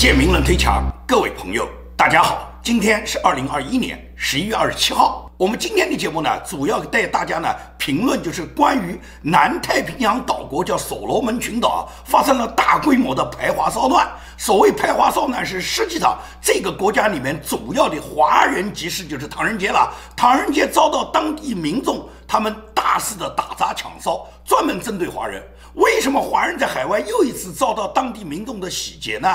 借名人推墙，各位朋友，大家好，今天是二零二一年十一月二十七号。我们今天的节目呢，主要带大家呢评论就是关于南太平洋岛国叫所罗门群岛发生了大规模的排华骚乱。所谓排华骚乱是实际上这个国家里面主要的华人集市就是唐人街了。唐人街遭到当地民众他们大肆的打砸抢烧，专门针对华人。为什么华人在海外又一次遭到当地民众的洗劫呢？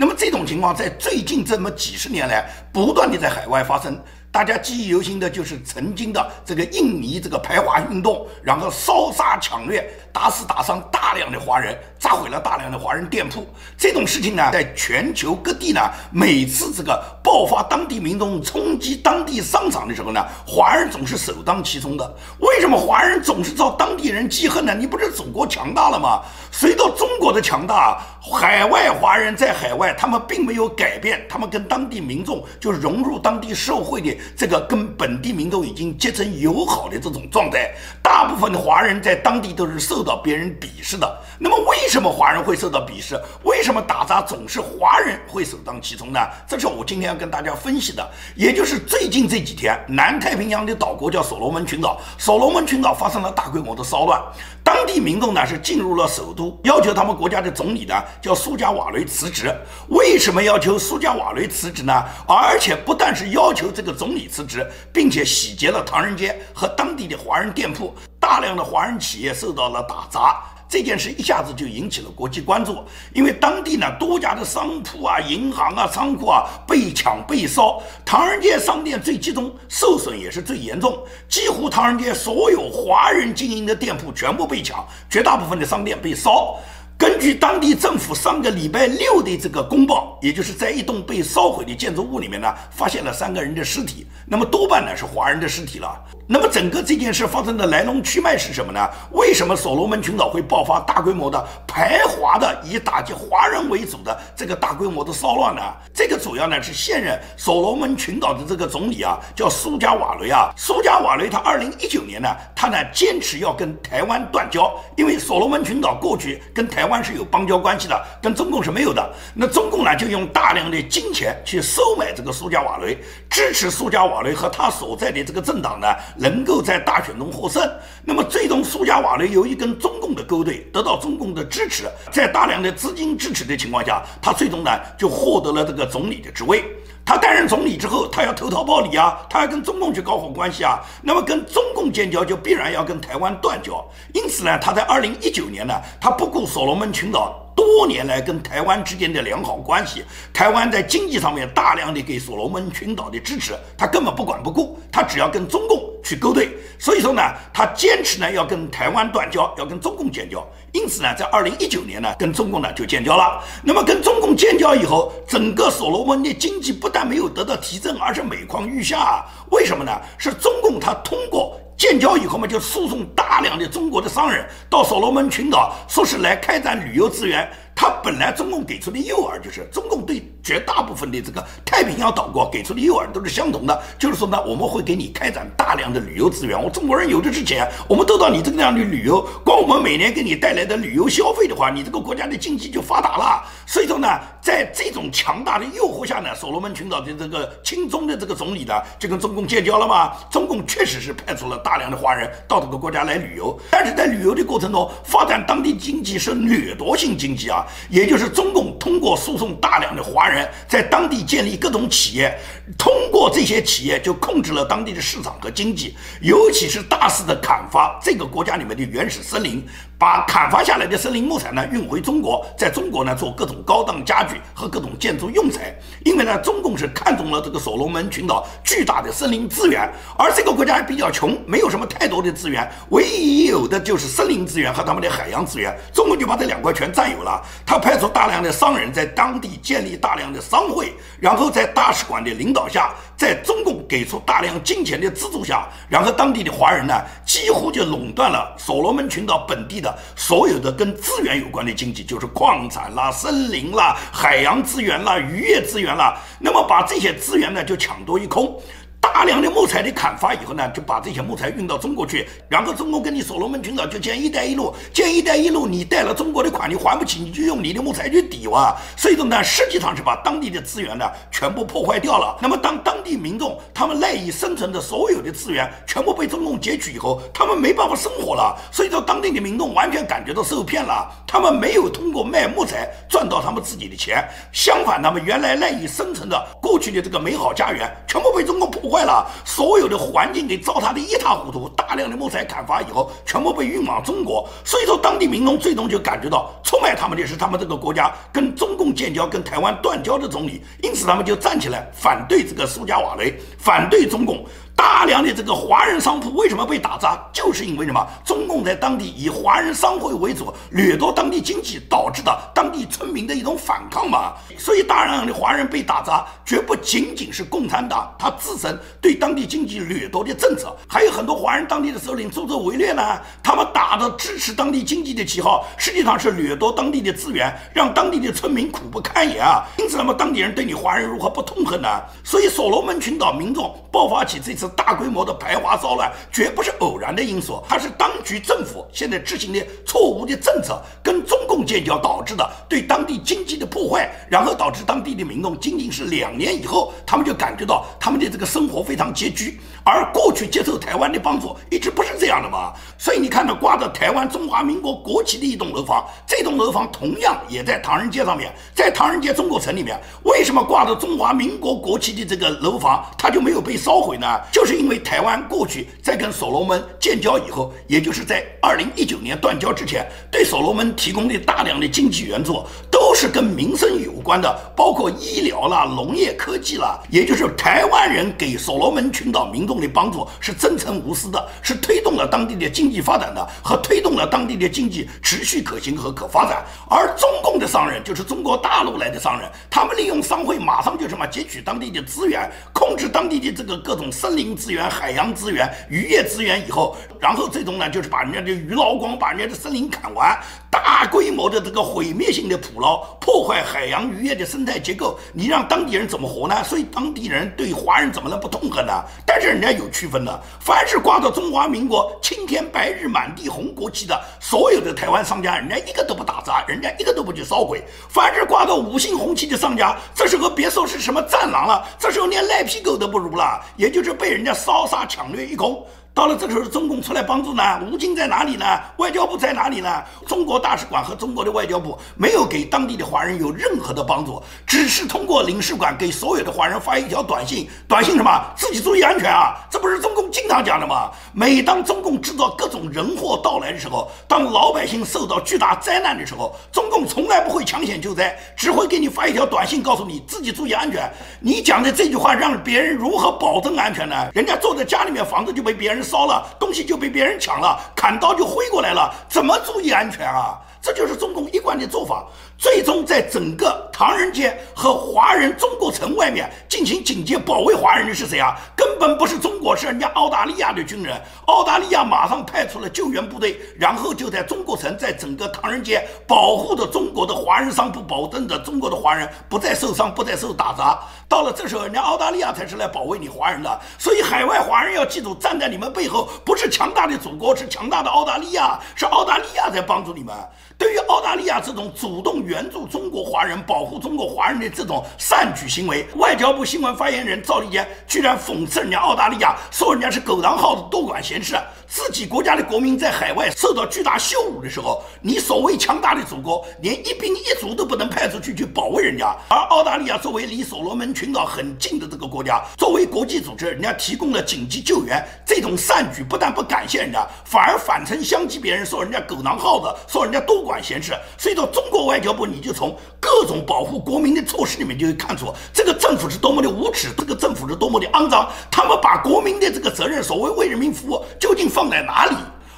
那么这种情况在最近这么几十年来不断的在海外发生。大家记忆犹新的就是曾经的这个印尼这个排华运动，然后烧杀抢掠，打死打伤大量的华人，炸毁了大量的华人店铺。这种事情呢，在全球各地呢，每次这个爆发当地民众冲击当地商场的时候呢，华人总是首当其冲的。为什么华人总是遭当地人记恨呢？你不是祖国强大了吗？随着中国的强大，海外华人在海外，他们并没有改变，他们跟当地民众就融入当地社会的。这个跟本地民众已经结成友好的这种状态，大部分的华人在当地都是受到别人鄙视的。那么，为什么华人会受到鄙视？为什么打砸总是华人会首当其冲呢？这是我今天要跟大家分析的。也就是最近这几天，南太平洋的岛国叫所罗门群岛，所罗门群岛发生了大规模的骚乱，当地民众呢是进入了首都，要求他们国家的总理呢叫苏加瓦雷辞职。为什么要求苏加瓦雷辞职呢？而且不但是要求这个总总理。辞职，并且洗劫了唐人街和当地的华人店铺，大量的华人企业受到了打砸。这件事一下子就引起了国际关注，因为当地呢多家的商铺啊、银行啊、仓库啊被抢被烧，唐人街商店最集中，受损也是最严重，几乎唐人街所有华人经营的店铺全部被抢，绝大部分的商店被烧。根据当地政府上个礼拜六的这个公报，也就是在一栋被烧毁的建筑物里面呢，发现了三个人的尸体，那么多半呢是华人的尸体了。那么整个这件事发生的来龙去脉是什么呢？为什么所罗门群岛会爆发大规模的排华的以打击华人为主的这个大规模的骚乱呢？这个主要呢是现任所罗门群岛的这个总理啊，叫苏加瓦雷啊。苏加瓦雷他二零一九年呢，他呢坚持要跟台湾断交，因为所罗门群岛过去跟台湾是有邦交关系的，跟中共是没有的。那中共呢就用大量的金钱去收买这个苏加瓦雷，支持苏加瓦雷和他所在的这个政党呢。能够在大选中获胜，那么最终苏加瓦雷由于跟中共的勾兑，得到中共的支持，在大量的资金支持的情况下，他最终呢就获得了这个总理的职位。他担任总理之后，他要投桃报李啊，他要跟中共去搞好关系啊。那么跟中共建交，就必然要跟台湾断交。因此呢，他在二零一九年呢，他不顾所罗门群岛。多年来跟台湾之间的良好关系，台湾在经济上面大量的给所罗门群岛的支持，他根本不管不顾，他只要跟中共去勾兑。所以说呢，他坚持呢要跟台湾断交，要跟中共建交。因此呢，在二零一九年呢，跟中共呢就建交了。那么跟中共建交以后，整个所罗门的经济不但没有得到提振，而且每况愈下。啊为什么呢？是中共他通过。建交以后嘛，就输送大量的中国的商人到所罗门群岛，说是来开展旅游资源。他本来中共给出的诱饵就是，中共对绝大部分的这个太平洋岛国给出的诱饵都是相同的，就是说呢，我们会给你开展大量的旅游资源。我中国人有的是钱，我们都到你这个地方去旅游，光我们每年给你带来的旅游消费的话，你这个国家的经济就发达了。所以说呢，在这种强大的诱惑下呢，所罗门群岛的这个亲中的这个总理呢，就跟中共建交了嘛。中共确实是派出了大量的华人到这个国家来旅游，但是在旅游的过程中，发展当地经济是掠夺性经济啊。也就是中共通过输送大量的华人在当地建立各种企业，通过这些企业就控制了当地的市场和经济，尤其是大肆的砍伐这个国家里面的原始森林。把砍伐下来的森林木材呢运回中国，在中国呢做各种高档家具和各种建筑用材。因为呢，中共是看中了这个所罗门群岛巨大的森林资源，而这个国家还比较穷，没有什么太多的资源，唯一有的就是森林资源和他们的海洋资源。中共就把这两块全占有了。他派出大量的商人，在当地建立大量的商会，然后在大使馆的领导下，在中共给出大量金钱的资助下，然后当地的华人呢，几乎就垄断了所罗门群岛本地的。所有的跟资源有关的经济，就是矿产啦、森林啦、海洋资源啦、渔业资源啦，那么把这些资源呢就抢夺一空。大量的木材的砍伐以后呢，就把这些木材运到中国去，然后中国跟你所罗门群岛就建“一带一路”，建“一带一路”，你贷了中国的款，你还不起，你就用你的木材去抵哇。所以说呢，实际上是把当地的资源呢全部破坏掉了。那么当当地民众他们赖以生存的所有的资源全部被中共截取以后，他们没办法生活了。所以说当地的民众完全感觉到受骗了，他们没有通过卖木材赚到他们自己的钱，相反，他们原来赖以生存的过去的这个美好家园全部被中共破。坏了，所有的环境给糟蹋的一塌糊涂，大量的木材砍伐以后，全部被运往中国，所以说当地民众最终就感觉到出卖他们的是他们这个国家跟中共建交、跟台湾断交的总理，因此他们就站起来反对这个苏加瓦雷，反对中共。大量的这个华人商铺为什么被打砸？就是因为什么？中共在当地以华人商会为主，掠夺当地经济，导致的当地村民的一种反抗嘛。所以大量的华人被打砸，绝不仅仅是共产党他自身对当地经济掠夺的政策，还有很多华人当地的首领助纣为虐呢。他们打着支持当地经济的旗号，实际上是掠夺当地的资源，让当地的村民苦不堪言啊。因此，那么当地人对你华人如何不痛恨呢？所以，所罗门群岛民众爆发起这次。大规模的排华骚乱绝不是偶然的因素，它是当局政府现在执行的错误的政策，跟中共建交导致的对当地经济的破坏，然后导致当地的民众仅仅是两年以后，他们就感觉到他们的这个生活非常拮据。而过去接受台湾的帮助一直不是这样的嘛，所以你看到挂着台湾中华民国国旗的一栋楼房，这栋楼房同样也在唐人街上面，在唐人街中国城里面，为什么挂着中华民国国旗的这个楼房它就没有被烧毁呢？就就是因为台湾过去在跟所罗门建交以后，也就是在二零一九年断交之前，对所罗门提供的大量的经济援助都是跟民生有关的，包括医疗啦、农业科技啦，也就是台湾人给所罗门群岛民众。的帮助是真诚无私的，是推动了当地的经济发展的，和推动了当地的经济持续可行和可发展。而中共的商人，就是中国大陆来的商人，他们利用商会马上就什么截取当地的资源，控制当地的这个各种森林资源、海洋资源、渔业资源以后，然后最终呢，就是把人家的鱼捞光，把人家的森林砍完。大规模的这个毁灭性的捕捞，破坏海洋渔业的生态结构，你让当地人怎么活呢？所以当地人对华人怎么能不痛恨呢？但是人家有区分的，凡是挂着中华民国青天白日满地红国旗的所有的台湾商家，人家一个都不打砸，人家一个都不去烧毁。凡是挂着五星红旗的商家，这时候别说是什么战狼了，这时候连赖皮狗都不如了，也就是被人家烧杀抢掠一空。到了这时候，中共出来帮助呢？吴京在哪里呢？外交部在哪里呢？中国大使馆和中国的外交部没有给当地的华人有任何的帮助，只是通过领事馆给所有的华人发一条短信，短信什么？自己注意安全啊！这不是中共经常讲的吗？每当中共制造各种人祸到来的时候，当老百姓受到巨大灾难的时候，中共从来不会抢险救灾，只会给你发一条短信，告诉你自己注意安全。你讲的这句话让别人如何保证安全呢？人家坐在家里面，房子就被别人。烧了东西就被别人抢了，砍刀就挥过来了，怎么注意安全啊？这就是中共一贯的做法。最终在整个唐人街和华人中国城外面进行警戒保卫华人的是谁啊？根本不是中国，是人家澳大利亚的军人。澳大利亚马上派出了救援部队，然后就在中国城，在整个唐人街保护着中国的华人商铺，保证着中国的华人不再受伤，不再受打砸。到了这时候，人家澳大利亚才是来保卫你华人的。所以海外华人要记住，站在你们背后不是强大的祖国，是强大的澳大利亚，是澳大利亚在帮助你们。对于澳大利亚这种主动援助中国华人、保护中国华人的这种善举行为，外交部新闻发言人赵立坚居然讽刺人家澳大利亚，说人家是狗狼耗子，多管闲事。自己国家的国民在海外受到巨大羞辱的时候，你所谓强大的祖国，连一兵一卒都不能派出去去保卫人家。而澳大利亚作为离所罗门群岛很近的这个国家，作为国际组织，人家提供了紧急救援，这种善举不但不感谢人家，反而反唇相讥别人，说人家狗狼耗子，说人家多管管闲事。所以说，中国外交部你就从各种保护国民的措施里面就会看出，这个政府是多么的无耻，这个政府是多么的肮脏。他们把国民的这个责任，所谓为人民服务，究竟放？在哪里？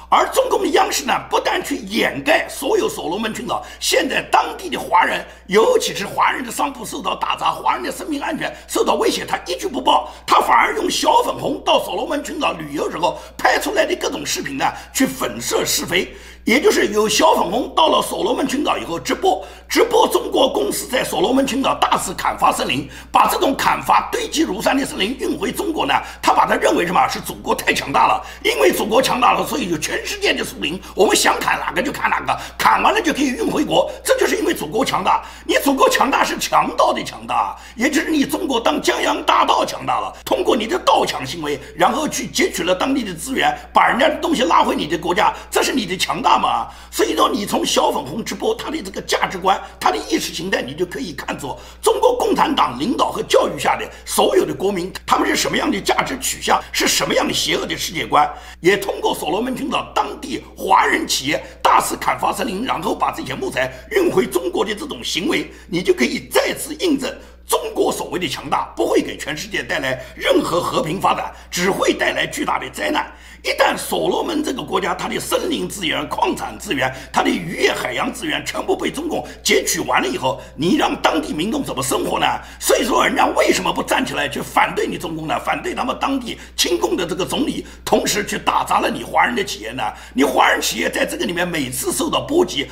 而中共的央视呢，不但去掩盖所有所罗门群岛现在当地的华人，尤其是华人的商铺受到打砸，华人的生命安全受到威胁，他一句不报，他反而用小粉红到所罗门群岛旅游时候拍出来的各种视频呢，去粉饰是非。也就是有小粉红到了所罗门群岛以后直播，直播中国公司在所罗门群岛大肆砍伐森林，把这种砍伐堆积如山的森林运回中国呢？他把它认为什么是祖国太强大了，因为祖国强大了，所以就全世界的树林我们想砍哪个就砍哪个，砍完了就可以运回国，这就是因为祖国强大。你祖国强大是强盗的强大，也就是你中国当江洋大盗强大了，通过你的盗抢行为，然后去截取了当地的资源，把人家的东西拉回你的国家，这是你的强大那么？所以说，你从小粉红直播他的这个价值观，他的意识形态，你就可以看出中国共产党领导和教育下的所有的国民，他们是什么样的价值取向，是什么样的邪恶的世界观。也通过所罗门群岛当地华人企业大肆砍伐森林，然后把这些木材运回中国的这种行为，你就可以再次印证。中国所谓的强大不会给全世界带来任何和平发展，只会带来巨大的灾难。一旦所罗门这个国家它的森林资源、矿产资源、它的渔业海洋资源全部被中共截取完了以后，你让当地民众怎么生活呢？所以说，人家为什么不站起来去反对你中共呢？反对他们当地亲共的这个总理，同时去打砸了你华人的企业呢？你华人企业在这个里面每次受到波及。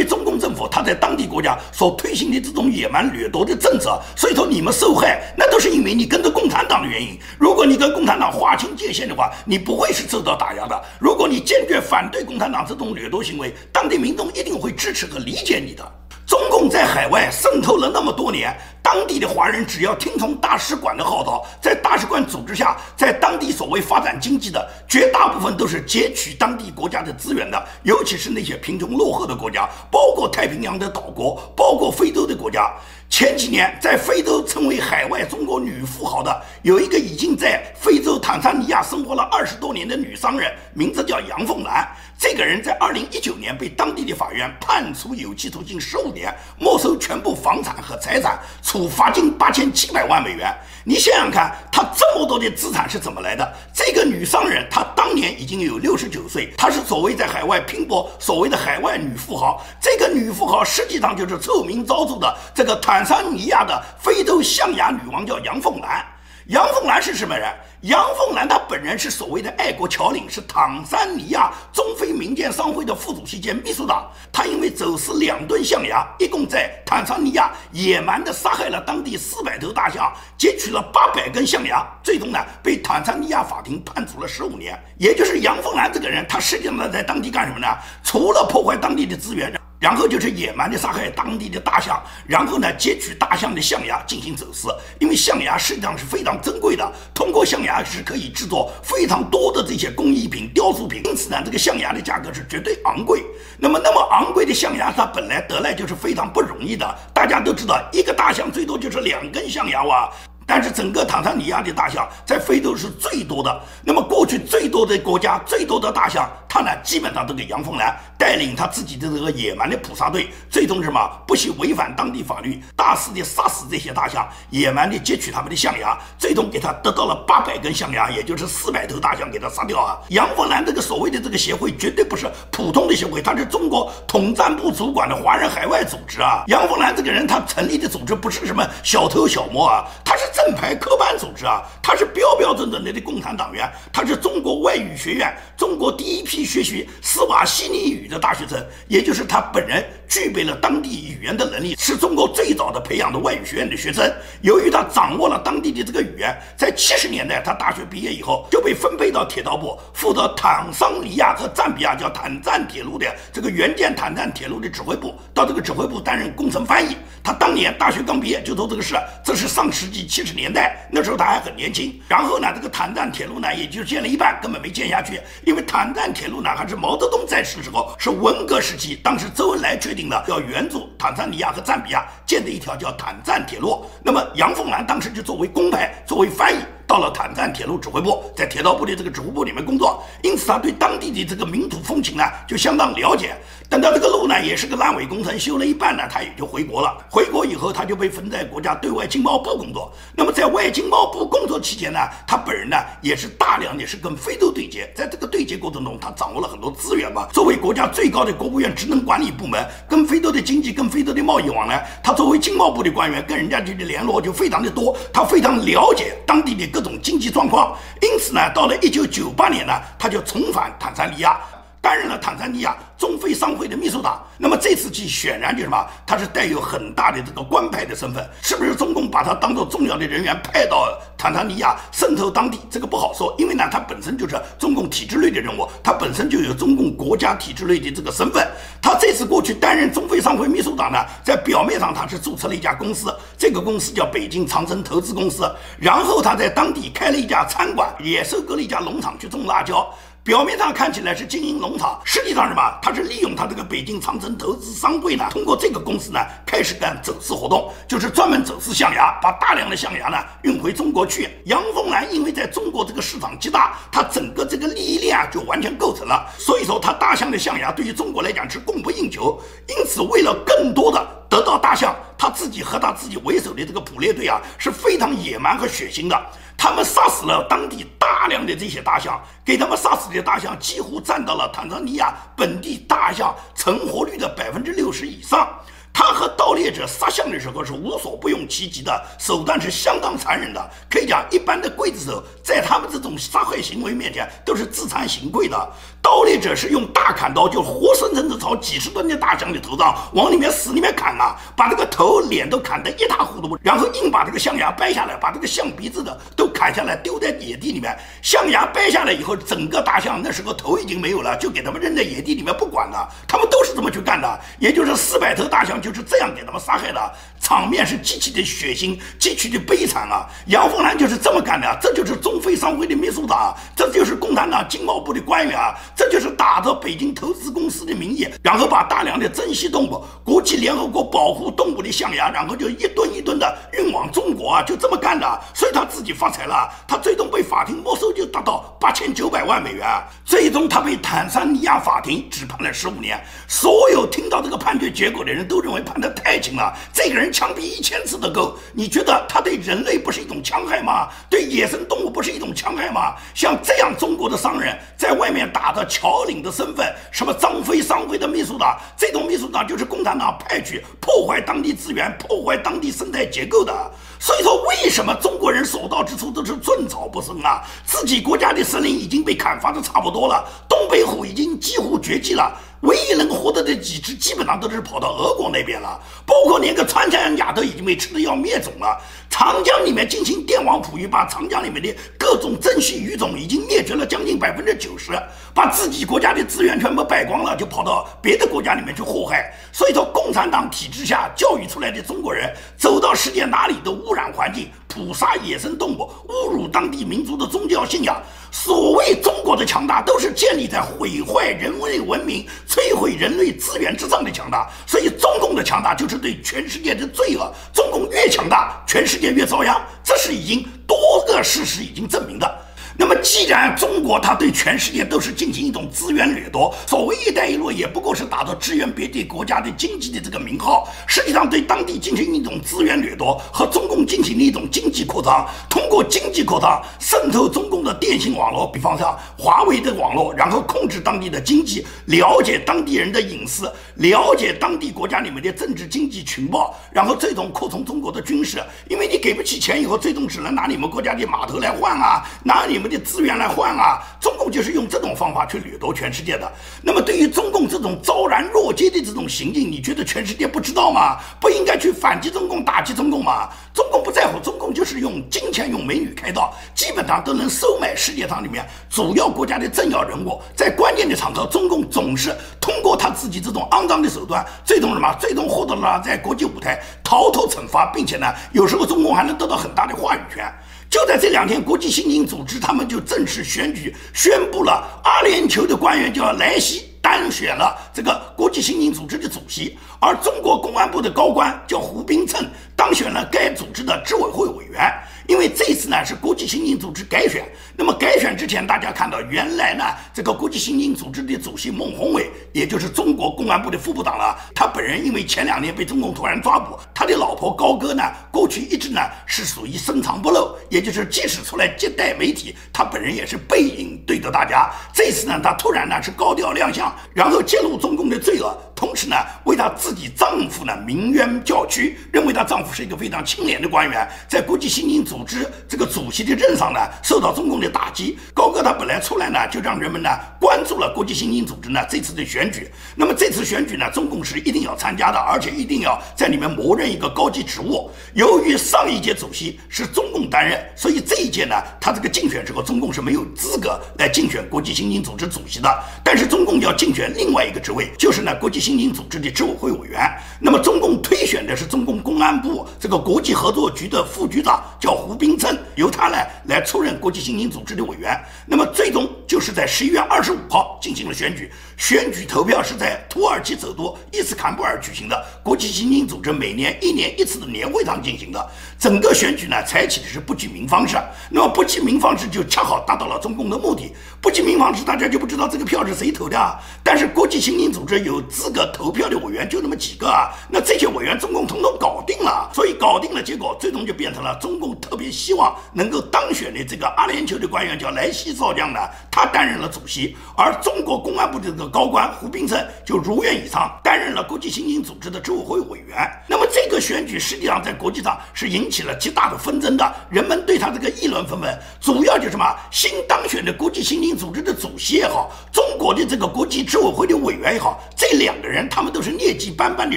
为中共政府他在当地国家所推行的这种野蛮掠夺的政策，所以说你们受害，那都是因为你跟着共产党的原因。如果你跟共产党划清界限的话，你不会是受到打压的。如果你坚决反对共产党这种掠夺行为，当地民众一定会支持和理解你的。中共在海外渗透了那么多年。当地的华人只要听从大使馆的号召，在大使馆组织下，在当地所谓发展经济的，绝大部分都是截取当地国家的资源的，尤其是那些贫穷落后的国家，包括太平洋的岛国，包括非洲的国家。前几年，在非洲成为海外中国女富豪的，有一个已经在非洲坦桑尼亚生活了二十多年的女商人，名字叫杨凤兰。这个人在二零一九年被当地的法院判处有期徒刑十五年，没收全部房产和财产，处罚金八千七百万美元。你想想看，他这么多的资产是怎么来的？这个女商人，她当年已经有六十九岁，她是所谓在海外拼搏，所谓的海外女富豪。这个女富豪实际上就是臭名昭著的这个坦桑尼亚的非洲象牙女王，叫杨凤兰。杨凤兰是什么人？杨凤兰她本人是所谓的爱国侨领，是坦桑尼亚中非民间商会的副主席兼秘书长。她因为走私两吨象牙，一共在坦桑尼亚野蛮地杀害了当地四百头大象，截取了八百根象牙，最终呢被坦桑尼亚法庭判处了十五年。也就是杨凤兰这个人，他实际上在当地干什么呢？除了破坏当地的资源。然后就是野蛮的杀害当地的大象，然后呢截取大象的象牙进行走私，因为象牙实际上是非常珍贵的，通过象牙是可以制作非常多的这些工艺品、雕塑品，因此呢这个象牙的价格是绝对昂贵。那么那么昂贵的象牙，它本来得来就是非常不容易的。大家都知道，一个大象最多就是两根象牙哇。但是整个坦桑尼亚的大象在非洲是最多的。那么过去最多的国家、最多的大象，它呢基本上都给杨凤兰带领他自己的这个野蛮的捕杀队，最终什么不惜违反当地法律，大肆的杀死这些大象，野蛮的截取他们的象牙，最终给他得到了八百根象牙，也就是四百头大象给他杀掉啊！杨凤兰这个所谓的这个协会绝对不是普通的协会，它是中国统战部主管的华人海外组织啊！杨凤兰这个人他成立的组织不是什么小偷小摸啊，他是。排科班组织啊，他是标标准准的的共产党员，他是中国外语学院中国第一批学习斯瓦西里语的大学生，也就是他本人具备了当地语言的能力，是中国最早的培养的外语学院的学生。由于他掌握了当地的这个语言，在七十年代他大学毕业以后就被分配到铁道部，负责坦桑尼亚和赞比亚叫坦赞铁路的这个原建坦赞铁路的指挥部，到这个指挥部担任工程翻译。他当年大学刚毕业就做这个事，这是上世纪七十年年代，那时候他还很年轻。然后呢，这个坦赞铁路呢，也就建了一半，根本没建下去。因为坦赞铁路呢，还是毛泽东在世的时候，是文革时期，当时周恩来决定的，要援助坦桑尼亚和赞比亚建的一条叫坦赞铁路。那么杨凤兰当时就作为公派，作为翻译。到了坦赞铁路指挥部，在铁道部的这个指挥部里面工作，因此他对当地的这个民土风情呢就相当了解。等到这个路呢也是个烂尾工程，修了一半呢，他也就回国了。回国以后，他就被分在国家对外经贸部工作。那么在外经贸部工作期间呢，他本人呢也是大量的是跟非洲对接。在这个对接过程中，他掌握了很多资源嘛。作为国家最高的国务院职能管理部门，跟非洲的经济、跟非洲的贸易往来，他作为经贸部的官员，跟人家的联络就非常的多。他非常了解当地的各。这种经济状况，因此呢，到了一九九八年呢，他就重返坦桑尼亚。担任了坦桑尼亚中非商会的秘书长。那么这次去显然就什么，他是带有很大的这个官派的身份，是不是中共把他当做重要的人员派到坦桑尼亚渗透当地？这个不好说，因为呢，他本身就是中共体制内的人物，他本身就有中共国家体制内的这个身份。他这次过去担任中非商会秘书长呢，在表面上他是注册了一家公司，这个公司叫北京长城投资公司，然后他在当地开了一家餐馆，也收购了一家农场去种辣椒。表面上看起来是经营农场，实际上什么？他是利用他这个北京长城投资商会呢，通过这个公司呢，开始干走私活动，就是专门走私象牙，把大量的象牙呢运回中国去。杨凤兰因为在中国这个市场极大，他整个这个利益链啊就完全构成了，所以说他大象的象牙对于中国来讲是供不应求。因此，为了更多的得到大象，他自己和他自己为首的这个捕猎队啊是非常野蛮和血腥的。他们杀死了当地大量的这些大象，给他们杀死的大象几乎占到了坦桑尼亚本地大象成活率的百分之六十以上。他和盗猎者杀象的时候是无所不用其极的，手段是相当残忍的。可以讲，一般的刽子手在他们这种杀害行为面前都是自惭形秽的。盗猎者是用大砍刀，就活生生的朝几十吨的大象的头上往里面死里面砍啊，把这个头、脸都砍得一塌糊涂，然后硬把这个象牙掰下来，把这个象鼻子的都砍下来丢在野地里面。象牙掰下来以后，整个大象那时候头已经没有了，就给他们扔在野地里面不管了。他们都是这么去干的，也就是四百头大象就是这样给他们杀害的，场面是极其的血腥，极其的悲惨啊！杨凤兰就是这么干的，这就是中非商会的秘书长，这就是共产党经贸部的官员啊！这就是打着北京投资公司的名义，然后把大量的珍稀动物、国际联合国保护动物的象牙，然后就一吨一吨的运往中国啊，就这么干的。所以他自己发财了，他最终被法庭没收就达到八千九百万美元，最终他被坦桑尼亚法庭只判了十五年。所有听到这个判决结果的人都认为判得太轻了，这个人枪毙一千次都够。你觉得他对人类不是一种戕害吗？对野生动物不是一种戕害吗？像这样中国的商人在外面打着。侨领的身份，什么张飞商会的秘书长，这种秘书长就是共产党派去破坏当地资源、破坏当地生态结构的。所以说，为什么中国人所到之处都是寸草不生啊？自己国家的森林已经被砍伐的差不多了，东北虎已经几乎绝迹了。唯一能活得的几只，基本上都是跑到俄国那边了，包括连个穿山甲都已经被吃的要灭种了。长江里面进行电网捕鱼，把长江里面的各种珍稀鱼种已经灭绝了将近百分之九十，把自己国家的资源全部败光了，就跑到别的国家里面去祸害。所以说，共产党体制下教育出来的中国人，走到世界哪里都污染环境。捕杀野生动物，侮辱当地民族的宗教信仰。所谓中国的强大，都是建立在毁坏人类文明、摧毁人类资源之上的强大。所以，中共的强大就是对全世界的罪恶。中共越强大，全世界越遭殃，这是已经多个事实已经证明的。那么，既然中国它对全世界都是进行一种资源掠夺，所谓“一带一路”也不过是打着支援别的国家的经济的这个名号，实际上对当地进行一种资源掠夺，和中共进行的一种经济扩张，通过经济扩张渗透中共的电信网络，比方像华为的网络，然后控制当地的经济，了解当地人的隐私，了解当地国家里面的政治经济情报，然后最终扩充中国的军事，因为你给不起钱以后，最终只能拿你们国家的码头来换啊，拿你们。的资源来换啊！中共就是用这种方法去掠夺全世界的。那么，对于中共这种昭然若揭的这种行径，你觉得全世界不知道吗？不应该去反击中共、打击中共吗？中共不在乎，中共就是用金钱、用美女开道，基本上都能收买世界上里面主要国家的政要人物。在关键的场合，中共总是通过他自己这种肮脏的手段，最终什么？最终获得了在国际舞台逃脱惩罚，并且呢，有时候中共还能得到很大的话语权。就在这两天，国际刑警组织他们就正式选举宣布了，阿联酋的官员叫莱西当选了这个国际刑警组织的主席，而中国公安部的高官叫胡冰称当选了该组织的执委会委员。因为这次呢是国际刑警组织改选，那么改选之前，大家看到原来呢这个国际刑警组织的主席孟宏伟，也就是中国公安部的副部长了。他本人因为前两年被中共突然抓捕，他的老婆高歌呢过去一直呢是属于深藏不露，也就是即使出来接待媒体，他本人也是背影对着大家。这次呢他突然呢是高调亮相，然后揭露中共的罪恶。同时呢，为她自己丈夫呢鸣冤叫屈，认为她丈夫是一个非常清廉的官员，在国际刑警组组织这个主席的任上呢，受到中共的打击。高歌他本来出来呢，就让人们呢关注了国际刑警组织呢这次的选举。那么这次选举呢，中共是一定要参加的，而且一定要在里面谋任一个高级职务。由于上一届主席是中共担任，所以这一届呢，他这个竞选时候，中共是没有资格来竞选国际刑警组织主席的。但是中共要竞选另外一个职位，就是呢国际刑警组织的执委会委员。那么中共推选的是中共公安部这个国际合作局的副局长，叫胡冰称，由他来来出任国际刑警组织的委员。那么最终就是在十一月二十五号进行了选举，选举投票是在土耳其首都伊斯坎布尔举行的国际刑警组织每年一年一次的年会上进行的。整个选举呢，采取的是不记名方式。那么不记名方式就恰好达到了中共的目的。不记名方式，大家就不知道这个票是谁投的。啊。但是国际刑警组织有资格投票的委员就那么几个啊，那这些委员中共统统搞定了。所以搞定了，结果最终就变成了中共特别希望能够当选的这个阿联酋的官员叫莱西少将呢，他担任了主席，而中国公安部的这个高官胡冰琛就如愿以偿担任了国际刑警组织的执委会委员。那么这个选举实际上在国际上是引。起了极大的纷争的，人们对他这个议论纷纷，主要就什么？新当选的国际刑警组织的主席也好，中国的这个国际执委会的委员也好，这两个人他们都是劣迹斑斑的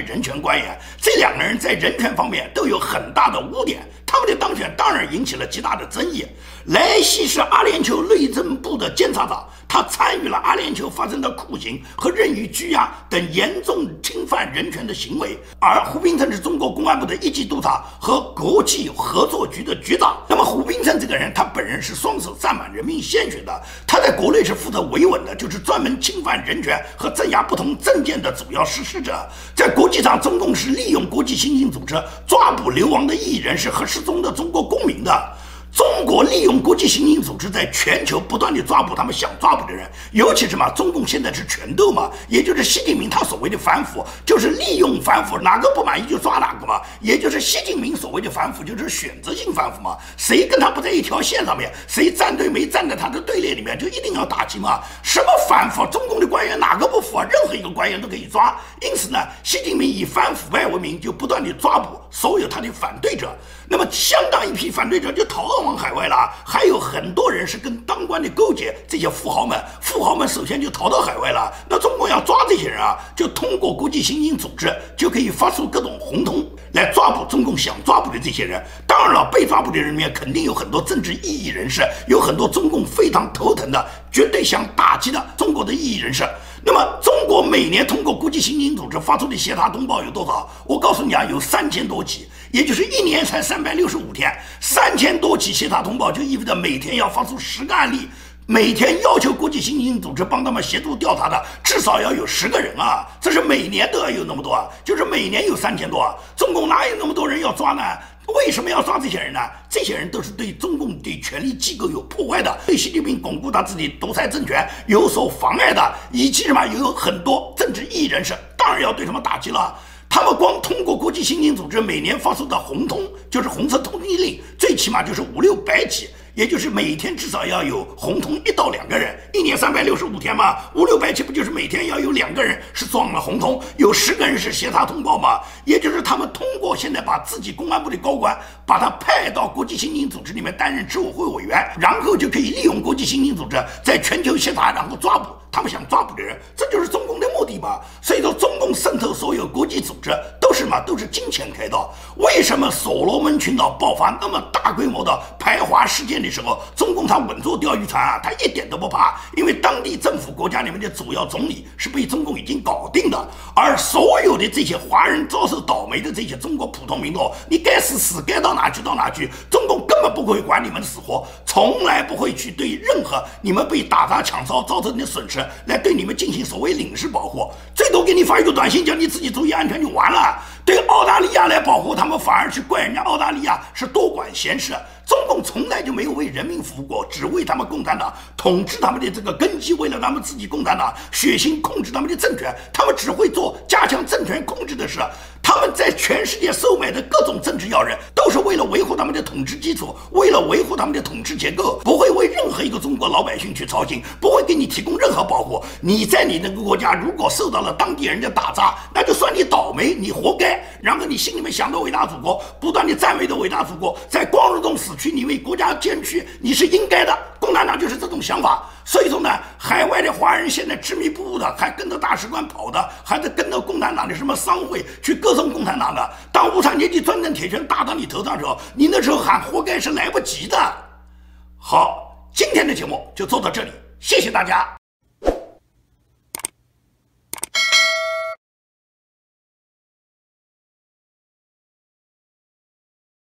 人权官员，这两个人在人权方面都有很大的污点，他们的当选当然引起了极大的争议。莱西是阿联酋内政部的监察长。他参与了阿联酋发生的酷刑和任意拘押等严重侵犯人权的行为，而胡冰琛是中国公安部的一级督察和国际合作局的局长。那么胡冰琛这个人，他本人是双手沾满人民鲜血的，他在国内是负责维稳的，就是专门侵犯人权和镇压不同政见的主要实施者。在国际上，中共是利用国际刑警组织抓捕流亡的异人士和失踪的中国公民的。中国利用国际刑警组织在全球不断地抓捕他们想抓捕的人，尤其什么？中共现在是拳斗嘛，也就是习近平他所谓的反腐，就是利用反腐，哪个不满意就抓哪个嘛。也就是习近平所谓的反腐，就是选择性反腐嘛。谁跟他不在一条线上面，谁站队没站在他的队列里面，就一定要打击嘛。是反腐？中共的官员哪个不腐啊？任何一个官员都可以抓。因此呢，习近平以反腐败为名，就不断地抓捕所有他的反对者。那么，相当一批反对者就逃往海外了，还有很多人是跟当官的勾结，这些富豪们，富豪们首先就逃到海外了。那中国要抓这些人啊，就通过国际刑警组织，就可以发出各种红通来抓捕中共想抓捕的这些人。当然了，被抓捕的人里面肯定有很多政治异议人士，有很多中共非常头疼的、绝对想打击的中国的异议人士。那么，中国每年通过国际刑警组织发出的协查通报有多少？我告诉你啊，有三千多起，也就是一年才三百六十五天，三千多起协查通报就意味着每天要发出十个案例，每天要求国际刑警组织帮他们协助调查的至少要有十个人啊，这是每年都要有那么多啊，就是每年有三千多啊，中共哪有那么多人要抓呢？为什么要抓这些人呢？这些人都是对中共的权力机构有破坏的，对习近平巩固他自己独裁政权有所妨碍的，以及什么有很多政治异议人士，当然要对他们打击了。他们光通过国际刑警组织每年发出的红通，就是红色通缉令，最起码就是五六百起。也就是每天至少要有红通一到两个人，一年三百六十五天嘛，五六百起不就是每天要有两个人是装了红通，有十个人是协查通报嘛？也就是他们通过现在把自己公安部的高官把他派到国际刑警组织里面担任执委会委员，然后就可以利用国际刑警组织在全球协查，然后抓捕他们想抓捕的人，这就是中共的目的吧？所以说，中共渗透所有国际组织都是嘛，都是金钱开道。为什么所罗门群岛爆发那么大规模的排华事件？的时候，中共他稳坐钓鱼船啊，他一点都不怕，因为当地政府国家里面的主要总理是被中共已经搞定的，而所有的这些华人遭受倒霉的这些中国普通民众，你该死死该到哪去到哪去，中共根本不会管你们的死活，从来不会去对任何你们被打砸抢烧造成的损失来对你们进行所谓领事保护，最多给你发一个短信，叫你自己注意安全就完了。对澳大利亚来保护他们，反而去怪人家澳大利亚是多管闲事。中共从来就没有为人民服务过，只为他们共产党统治他们的这个根基，为了他们自己共产党血腥控制他们的政权，他们只会做加强政权控制的事。他们在全世界收买的各种政治要人，都是为了维护他们的统治基础，为了维护他们的统治结构，不会为任何一个中国老百姓去操心，不会给你提供任何保护。你在你那个国家如果受到了当地人的打砸，那就算你倒霉，你活该。然后你心里面想着伟大祖国，不断的赞美着伟大祖国，在光荣中死去，你为国家捐躯，你是应该的。共产党就是这种想法。所以说呢，海外的华人现在执迷不悟的，还跟着大使馆跑的，还在跟着共产党的什么商会去各歌颂共产党的。当无产阶级专政铁拳打到你头上的时候，你那时候喊活该是来不及的。好，今天的节目就做到这里，谢谢大家。